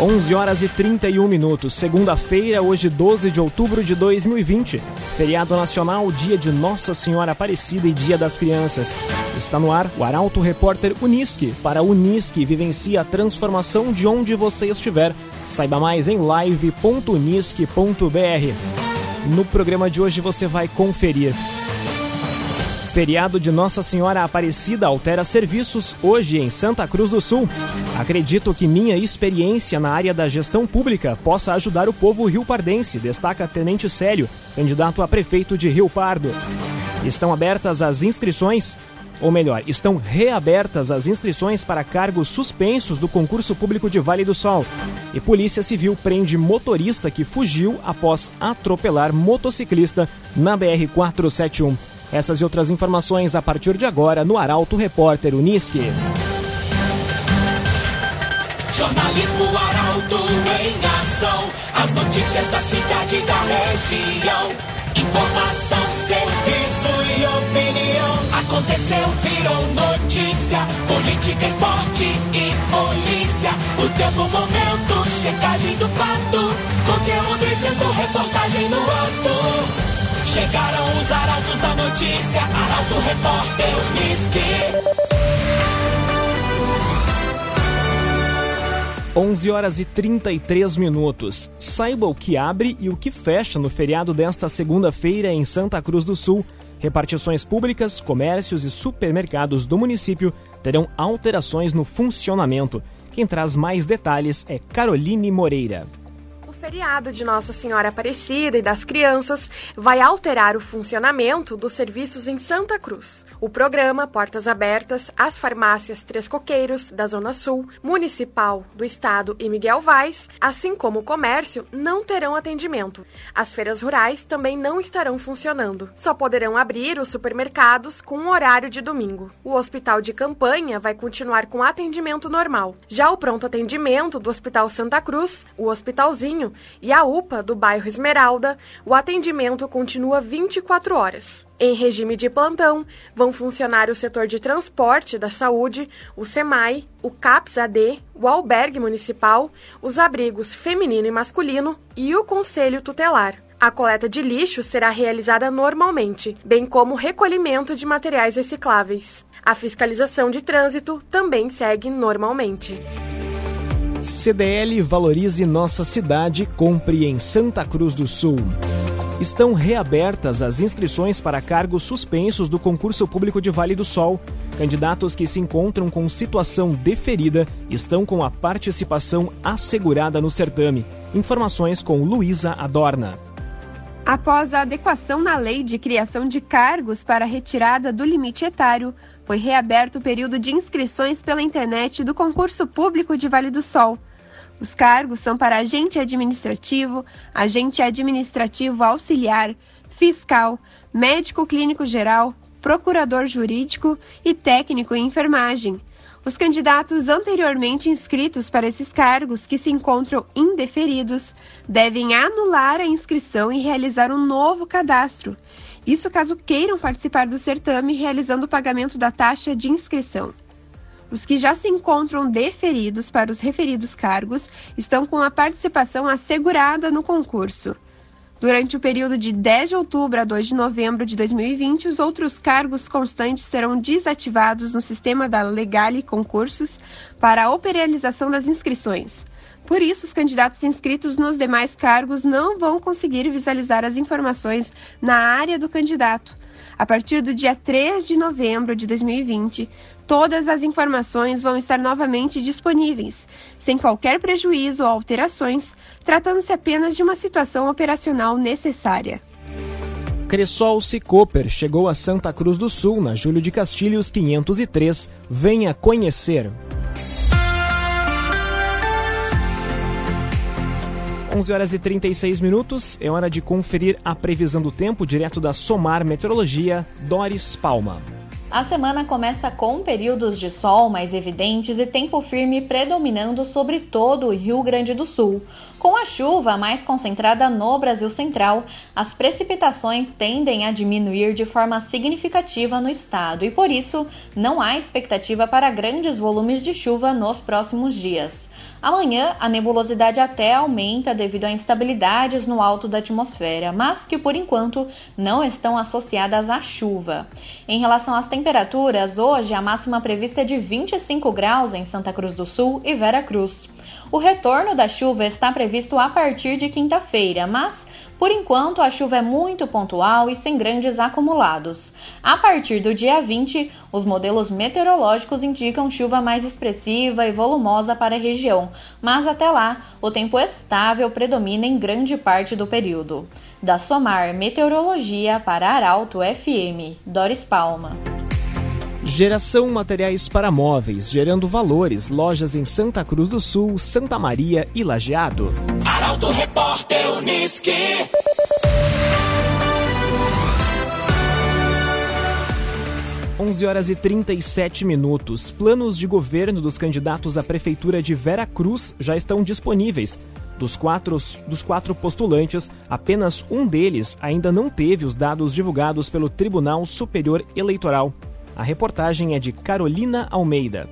11 horas e 31 minutos, segunda-feira, hoje 12 de outubro de 2020. Feriado nacional, dia de Nossa Senhora Aparecida e Dia das Crianças. Está no ar o Arauto Repórter Unisque. Para Unisque, vivencie a transformação de onde você estiver. Saiba mais em live.unisque.br. No programa de hoje você vai conferir. Feriado de Nossa Senhora Aparecida altera serviços hoje em Santa Cruz do Sul. Acredito que minha experiência na área da gestão pública possa ajudar o povo rio-pardense, destaca Tenente Célio, candidato a prefeito de Rio Pardo. Estão abertas as inscrições ou melhor, estão reabertas as inscrições para cargos suspensos do concurso público de Vale do Sol. E Polícia Civil prende motorista que fugiu após atropelar motociclista na BR-471. Essas e outras informações a partir de agora no Arauto Repórter Unisque. Jornalismo Arauto em ação. As notícias da cidade e da região. Informação, serviço e opinião. Aconteceu, virou notícia. Política, esporte e polícia. O tempo, momento, checagem do fato. Conteúdo dizendo, reportagem no ato. Chegaram os arautos da notícia, Arauto Repórter Unisque. 11 horas e 33 minutos. Saiba o que abre e o que fecha no feriado desta segunda-feira em Santa Cruz do Sul. Repartições públicas, comércios e supermercados do município terão alterações no funcionamento. Quem traz mais detalhes é Caroline Moreira feriado de Nossa Senhora Aparecida e das Crianças vai alterar o funcionamento dos serviços em Santa Cruz. O programa Portas Abertas às farmácias Três Coqueiros, da Zona Sul, Municipal do Estado e Miguel Vaz, assim como o comércio, não terão atendimento. As feiras rurais também não estarão funcionando. Só poderão abrir os supermercados com um horário de domingo. O hospital de campanha vai continuar com atendimento normal. Já o pronto atendimento do Hospital Santa Cruz, o Hospitalzinho, e a UPA do bairro Esmeralda, o atendimento continua 24 horas. Em regime de plantão, vão funcionar o setor de transporte da saúde, o SEMAI, o CAPS-AD, o albergue municipal, os abrigos feminino e masculino e o conselho tutelar. A coleta de lixo será realizada normalmente, bem como o recolhimento de materiais recicláveis. A fiscalização de trânsito também segue normalmente. CDL Valorize Nossa Cidade, compre em Santa Cruz do Sul. Estão reabertas as inscrições para cargos suspensos do concurso público de Vale do Sol. Candidatos que se encontram com situação deferida estão com a participação assegurada no certame. Informações com Luísa Adorna. Após a adequação na lei de criação de cargos para retirada do limite etário, foi reaberto o período de inscrições pela internet do concurso público de Vale do Sol. Os cargos são para agente administrativo, agente administrativo auxiliar, fiscal, médico clínico geral, procurador jurídico e técnico em enfermagem. Os candidatos anteriormente inscritos para esses cargos, que se encontram indeferidos, devem anular a inscrição e realizar um novo cadastro. Isso caso queiram participar do certame realizando o pagamento da taxa de inscrição. Os que já se encontram deferidos para os referidos cargos estão com a participação assegurada no concurso. Durante o período de 10 de outubro a 2 de novembro de 2020, os outros cargos constantes serão desativados no sistema da Legale Concursos para a operalização das inscrições. Por isso, os candidatos inscritos nos demais cargos não vão conseguir visualizar as informações na área do candidato. A partir do dia 3 de novembro de 2020, todas as informações vão estar novamente disponíveis, sem qualquer prejuízo ou alterações, tratando-se apenas de uma situação operacional necessária. Cressol Cicoper chegou a Santa Cruz do Sul, na Júlio de Castilhos 503. Venha conhecer. 11 horas e 36 minutos, é hora de conferir a previsão do tempo direto da Somar Meteorologia, Doris Palma. A semana começa com períodos de sol mais evidentes e tempo firme predominando sobre todo o Rio Grande do Sul. Com a chuva mais concentrada no Brasil Central, as precipitações tendem a diminuir de forma significativa no estado e, por isso, não há expectativa para grandes volumes de chuva nos próximos dias. Amanhã, a nebulosidade até aumenta devido a instabilidades no alto da atmosfera, mas que por enquanto não estão associadas à chuva. Em relação às temperaturas, hoje a máxima prevista é de 25 graus em Santa Cruz do Sul e Vera Cruz. O retorno da chuva está previsto a partir de quinta-feira, mas por enquanto, a chuva é muito pontual e sem grandes acumulados. A partir do dia 20, os modelos meteorológicos indicam chuva mais expressiva e volumosa para a região, mas até lá, o tempo estável predomina em grande parte do período. Da Somar Meteorologia para Arauto FM, Doris Palma. Geração materiais para móveis, gerando valores. Lojas em Santa Cruz do Sul, Santa Maria e Lajeado. Arauto Repórter Uniski. Onze horas e 37 minutos. Planos de governo dos candidatos à prefeitura de Vera Cruz já estão disponíveis. Dos quatro, dos quatro postulantes, apenas um deles ainda não teve os dados divulgados pelo Tribunal Superior Eleitoral. A reportagem é de Carolina Almeida.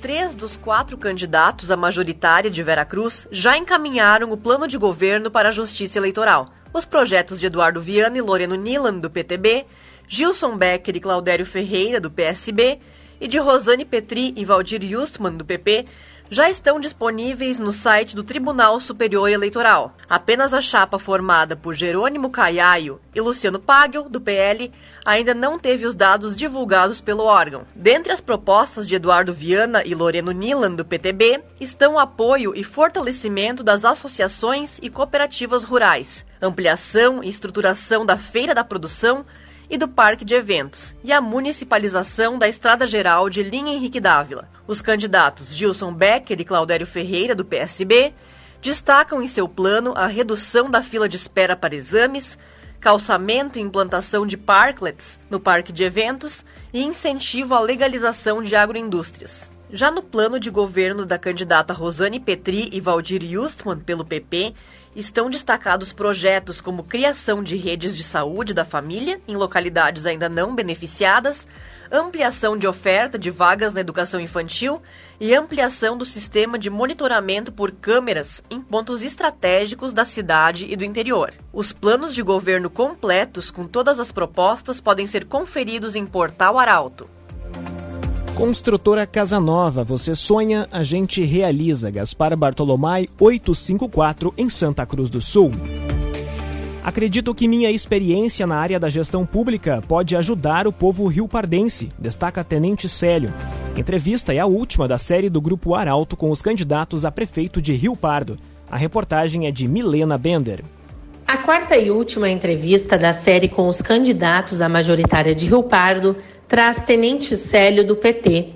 Três dos quatro candidatos à majoritária de Veracruz já encaminharam o plano de governo para a Justiça Eleitoral. Os projetos de Eduardo Viana e Loreno Nilan, do PTB, Gilson Becker e Claudério Ferreira, do PSB, e de Rosane Petri e Valdir Justman, do PP, já estão disponíveis no site do Tribunal Superior Eleitoral. Apenas a chapa formada por Jerônimo Caiaio e Luciano Pagel, do PL, ainda não teve os dados divulgados pelo órgão. Dentre as propostas de Eduardo Viana e Loreno Nilan, do PTB, estão o apoio e fortalecimento das associações e cooperativas rurais, ampliação e estruturação da Feira da Produção e do Parque de Eventos, e a municipalização da Estrada Geral de Linha Henrique Dávila. Os candidatos Gilson Becker e Claudério Ferreira, do PSB, destacam em seu plano a redução da fila de espera para exames, calçamento e implantação de parklets no parque de eventos e incentivo à legalização de agroindústrias. Já no plano de governo da candidata Rosane Petri e Valdir Justman pelo PP, estão destacados projetos como criação de redes de saúde da família em localidades ainda não beneficiadas, ampliação de oferta de vagas na educação infantil e ampliação do sistema de monitoramento por câmeras em pontos estratégicos da cidade e do interior. Os planos de governo completos com todas as propostas podem ser conferidos em Portal Arauto. Construtora Casa Nova, você sonha, a gente realiza. Gaspar Bartolomai 854 em Santa Cruz do Sul. Acredito que minha experiência na área da gestão pública pode ajudar o povo rio-pardense, destaca Tenente Célio. Entrevista é a última da série do Grupo Arauto com os candidatos a prefeito de Rio Pardo. A reportagem é de Milena Bender. A quarta e última entrevista da série com os candidatos à majoritária de Rio Pardo traz Tenente Célio do PT.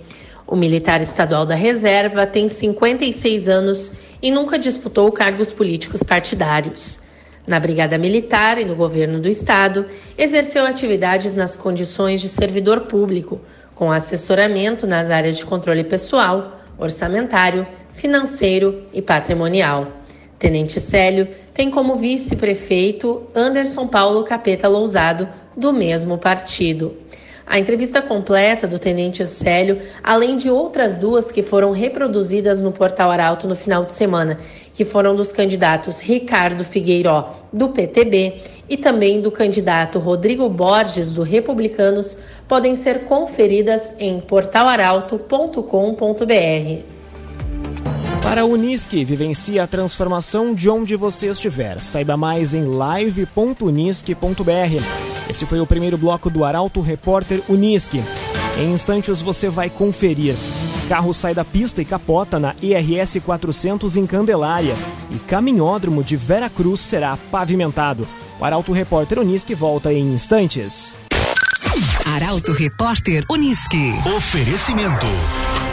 O militar estadual da reserva tem 56 anos e nunca disputou cargos políticos partidários. Na Brigada Militar e no governo do estado, exerceu atividades nas condições de servidor público, com assessoramento nas áreas de controle pessoal, orçamentário, financeiro e patrimonial. Tenente Célio tem como vice-prefeito Anderson Paulo Capeta Lousado, do mesmo partido. A entrevista completa do Tenente Célio, além de outras duas que foram reproduzidas no Portal Arauto no final de semana, que foram dos candidatos Ricardo Figueiró, do PTB, e também do candidato Rodrigo Borges, do Republicanos, podem ser conferidas em portalaralto.com.br. Para a Unisque, vivencie a transformação de onde você estiver. Saiba mais em live.unisque.br. Esse foi o primeiro bloco do Arauto Repórter Unisque. Em instantes você vai conferir. Carro sai da pista e capota na IRS 400 em Candelária. E caminhódromo de Vera Cruz será pavimentado. O Arauto Repórter Unisque volta em instantes. Arauto Repórter Unisque. Oferecimento.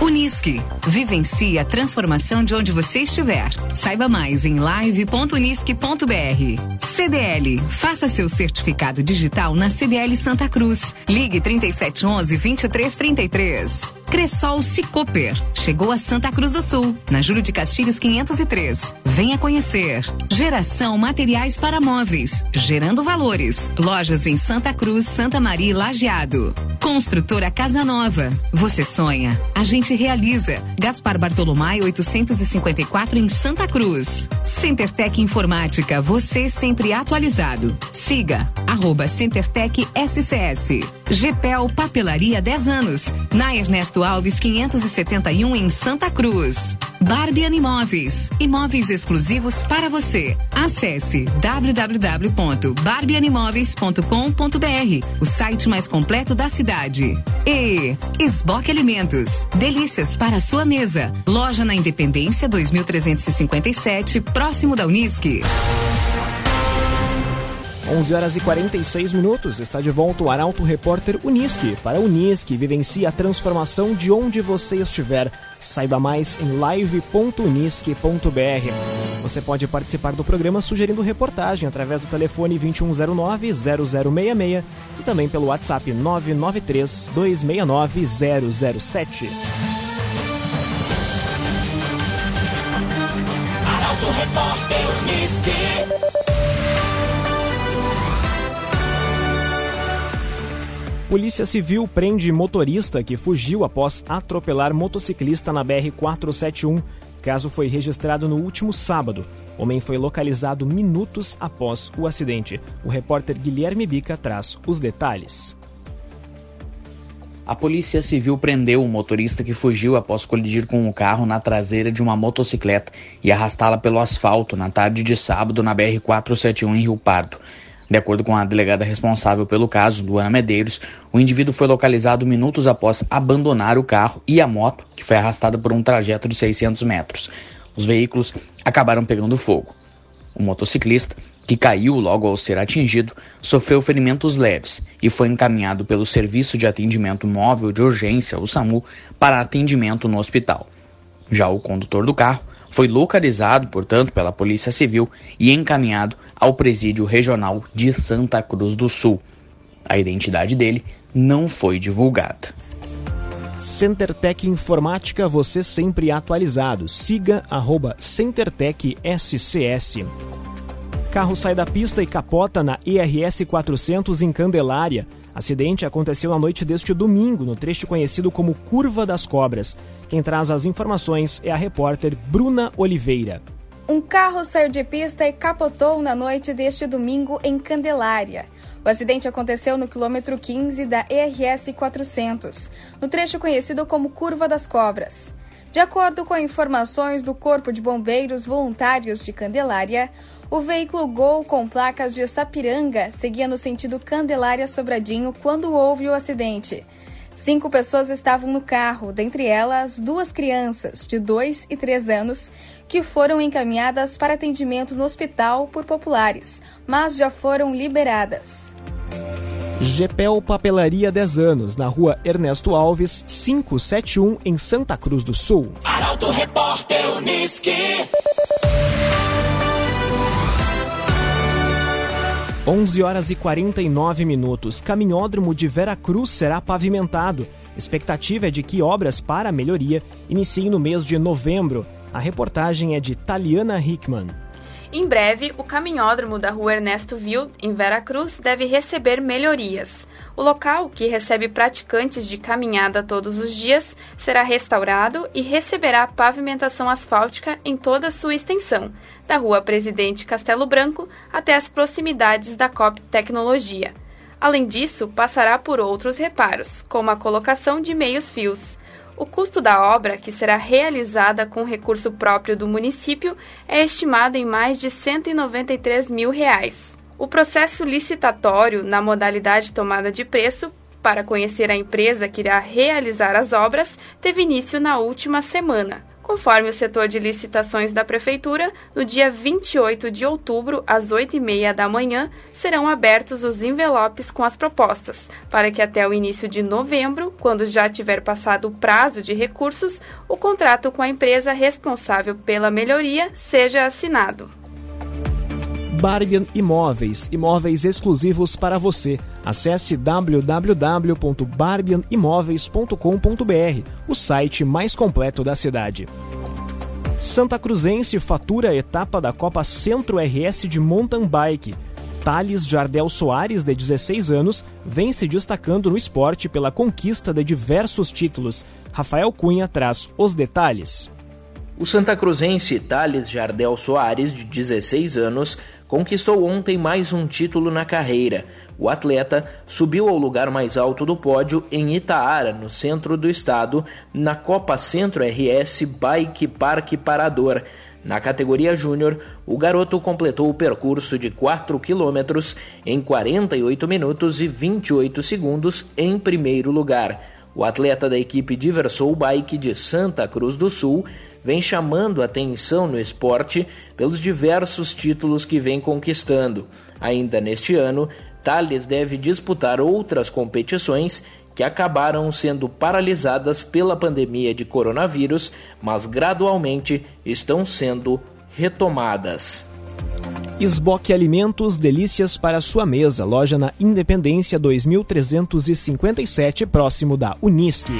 Unisque. Vivencie a transformação de onde você estiver. Saiba mais em live.unisque.br. CDL. Faça seu certificado digital na CDL Santa Cruz. Ligue 3711 2333. Cressol Cicoper. Chegou a Santa Cruz do Sul, na Júlio de Castilhos 503. Venha conhecer. Geração Materiais para Móveis. Gerando Valores. Lojas em Santa Cruz, Santa Maria e Lajeado. Construtora Casa Nova. Você sonha, a gente realiza. Gaspar Bartolomai 854 em Santa Cruz. CenterTech Informática, você sempre atualizado. Siga arroba CenterTech SCS. GPEL Papelaria 10 anos. Na Ernesto Alves 571 em Santa Cruz. Barbian Imóveis. Imóveis exclusivos para você. Acesse www.barbianimoveis.com.br, o site mais completo da cidade. E Esboque Alimentos. Delícias para a sua mesa. Loja na Independência 2357, próximo da Unisque. 11 horas e 46 minutos. Está de volta o Arauto Repórter Unisque. Para Unisque, vivencie a transformação de onde você estiver. Saiba mais em live.unisque.br. Você pode participar do programa sugerindo reportagem através do telefone 2109-0066 e também pelo WhatsApp 993-269-007. Arauto Repórter Unisque. Polícia Civil prende motorista que fugiu após atropelar motociclista na BR-471. Caso foi registrado no último sábado. Homem foi localizado minutos após o acidente. O repórter Guilherme Bica traz os detalhes. A Polícia Civil prendeu o motorista que fugiu após colidir com o carro na traseira de uma motocicleta e arrastá-la pelo asfalto na tarde de sábado na BR-471 em Rio Pardo. De acordo com a delegada responsável pelo caso, Luana Medeiros, o indivíduo foi localizado minutos após abandonar o carro e a moto, que foi arrastada por um trajeto de 600 metros. Os veículos acabaram pegando fogo. O motociclista, que caiu logo ao ser atingido, sofreu ferimentos leves e foi encaminhado pelo Serviço de Atendimento Móvel de Urgência, o SAMU, para atendimento no hospital. Já o condutor do carro foi localizado, portanto, pela Polícia Civil e encaminhado ao Presídio Regional de Santa Cruz do Sul. A identidade dele não foi divulgada. CenterTech Informática, você sempre atualizado. Siga arroba CenterTech SCS. Carro sai da pista e capota na ERS 400 em Candelária. Acidente aconteceu na noite deste domingo, no trecho conhecido como Curva das Cobras. Quem traz as informações é a repórter Bruna Oliveira. Um carro saiu de pista e capotou na noite deste domingo em Candelária. O acidente aconteceu no quilômetro 15 da ERS 400, no trecho conhecido como Curva das Cobras. De acordo com informações do Corpo de Bombeiros Voluntários de Candelária, o veículo Gol com placas de Sapiranga seguia no sentido Candelária Sobradinho quando houve o acidente. Cinco pessoas estavam no carro, dentre elas duas crianças de 2 e 3 anos, que foram encaminhadas para atendimento no hospital por populares, mas já foram liberadas. Gepel Papelaria 10 anos, na rua Ernesto Alves, 571, em Santa Cruz do Sul. Arauto Repórter Unisque. 11 horas e 49 minutos. Caminhódromo de Vera Cruz será pavimentado. Expectativa é de que obras para melhoria iniciem no mês de novembro. A reportagem é de Taliana Hickman. Em breve, o caminhódromo da rua Ernesto Vil, em Veracruz, deve receber melhorias. O local, que recebe praticantes de caminhada todos os dias, será restaurado e receberá pavimentação asfáltica em toda sua extensão, da rua Presidente Castelo Branco até as proximidades da COP Tecnologia. Além disso, passará por outros reparos, como a colocação de meios fios. O custo da obra, que será realizada com recurso próprio do município, é estimado em mais de 193 mil reais. O processo licitatório, na modalidade tomada de preço, para conhecer a empresa que irá realizar as obras, teve início na última semana. Conforme o setor de licitações da Prefeitura, no dia 28 de outubro, às 8h30 da manhã, serão abertos os envelopes com as propostas, para que até o início de novembro, quando já tiver passado o prazo de recursos, o contrato com a empresa responsável pela melhoria seja assinado. Barbian Imóveis, imóveis exclusivos para você. Acesse www.barbianimoveis.com.br, o site mais completo da cidade. Santa Cruzense fatura a etapa da Copa Centro RS de Mountain Bike. Thales Jardel Soares, de 16 anos, vem se destacando no esporte pela conquista de diversos títulos. Rafael Cunha traz os detalhes. O Santa Cruzense Thales Jardel Soares, de 16 anos, conquistou ontem mais um título na carreira. O atleta subiu ao lugar mais alto do pódio em Itaara, no centro do estado, na Copa Centro RS Bike Parque Parador. Na categoria Júnior, o garoto completou o percurso de 4 quilômetros em 48 minutos e 28 segundos em primeiro lugar. O atleta da equipe Diversou Bike de Santa Cruz do Sul vem chamando atenção no esporte pelos diversos títulos que vem conquistando. Ainda neste ano, Thales deve disputar outras competições que acabaram sendo paralisadas pela pandemia de coronavírus, mas gradualmente estão sendo retomadas. Esboque Alimentos, delícias para sua mesa. Loja na Independência 2357, próximo da Unisque.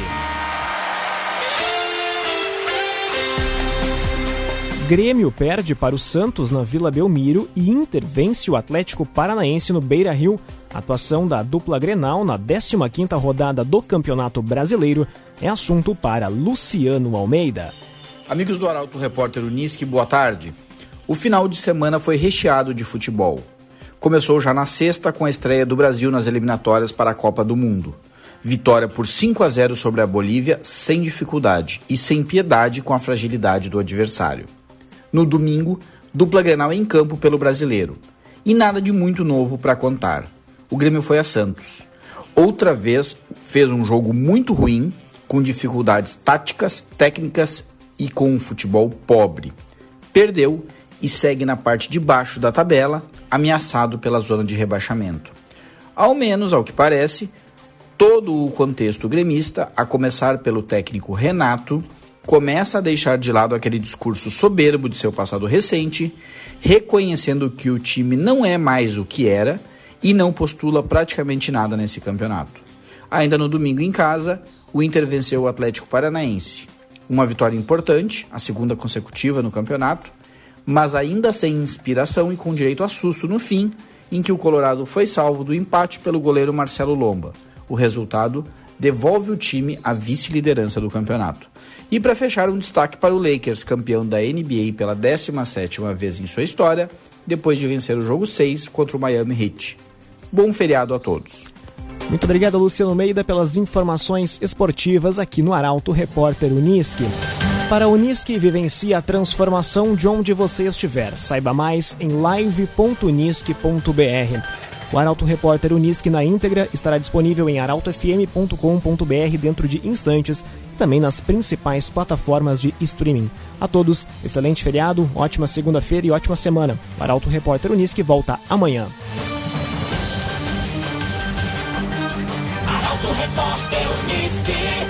Grêmio perde para o Santos na Vila Belmiro e Inter vence o Atlético Paranaense no Beira Rio. A atuação da dupla Grenal na 15ª rodada do Campeonato Brasileiro é assunto para Luciano Almeida. Amigos do Arauto Repórter Unisque, boa tarde. O final de semana foi recheado de futebol. Começou já na sexta com a estreia do Brasil nas eliminatórias para a Copa do Mundo. Vitória por 5 a 0 sobre a Bolívia sem dificuldade e sem piedade com a fragilidade do adversário. No domingo, dupla Grenal em campo pelo brasileiro. E nada de muito novo para contar. O Grêmio foi a Santos. Outra vez fez um jogo muito ruim, com dificuldades táticas, técnicas e com um futebol pobre. Perdeu e segue na parte de baixo da tabela, ameaçado pela zona de rebaixamento. Ao menos, ao que parece, todo o contexto gremista, a começar pelo técnico Renato, começa a deixar de lado aquele discurso soberbo de seu passado recente, reconhecendo que o time não é mais o que era e não postula praticamente nada nesse campeonato. Ainda no domingo em casa, o Inter venceu o Atlético Paranaense. Uma vitória importante, a segunda consecutiva no campeonato, mas ainda sem inspiração e com direito a susto no fim, em que o Colorado foi salvo do empate pelo goleiro Marcelo Lomba. O resultado devolve o time à vice-liderança do campeonato. E para fechar, um destaque para o Lakers, campeão da NBA pela 17ª vez em sua história, depois de vencer o jogo 6 contra o Miami Heat. Bom feriado a todos. Muito obrigado, Luciano Meida, pelas informações esportivas aqui no Arauto Repórter Uniski. Para a Unisque, vivencie a transformação de onde você estiver. Saiba mais em live.unisque.br. O Arauto Repórter Unisque na íntegra estará disponível em arautofm.com.br dentro de instantes e também nas principais plataformas de streaming. A todos, excelente feriado, ótima segunda-feira e ótima semana. O Arauto Repórter Unisque volta amanhã. Arauto Repórter Unisque.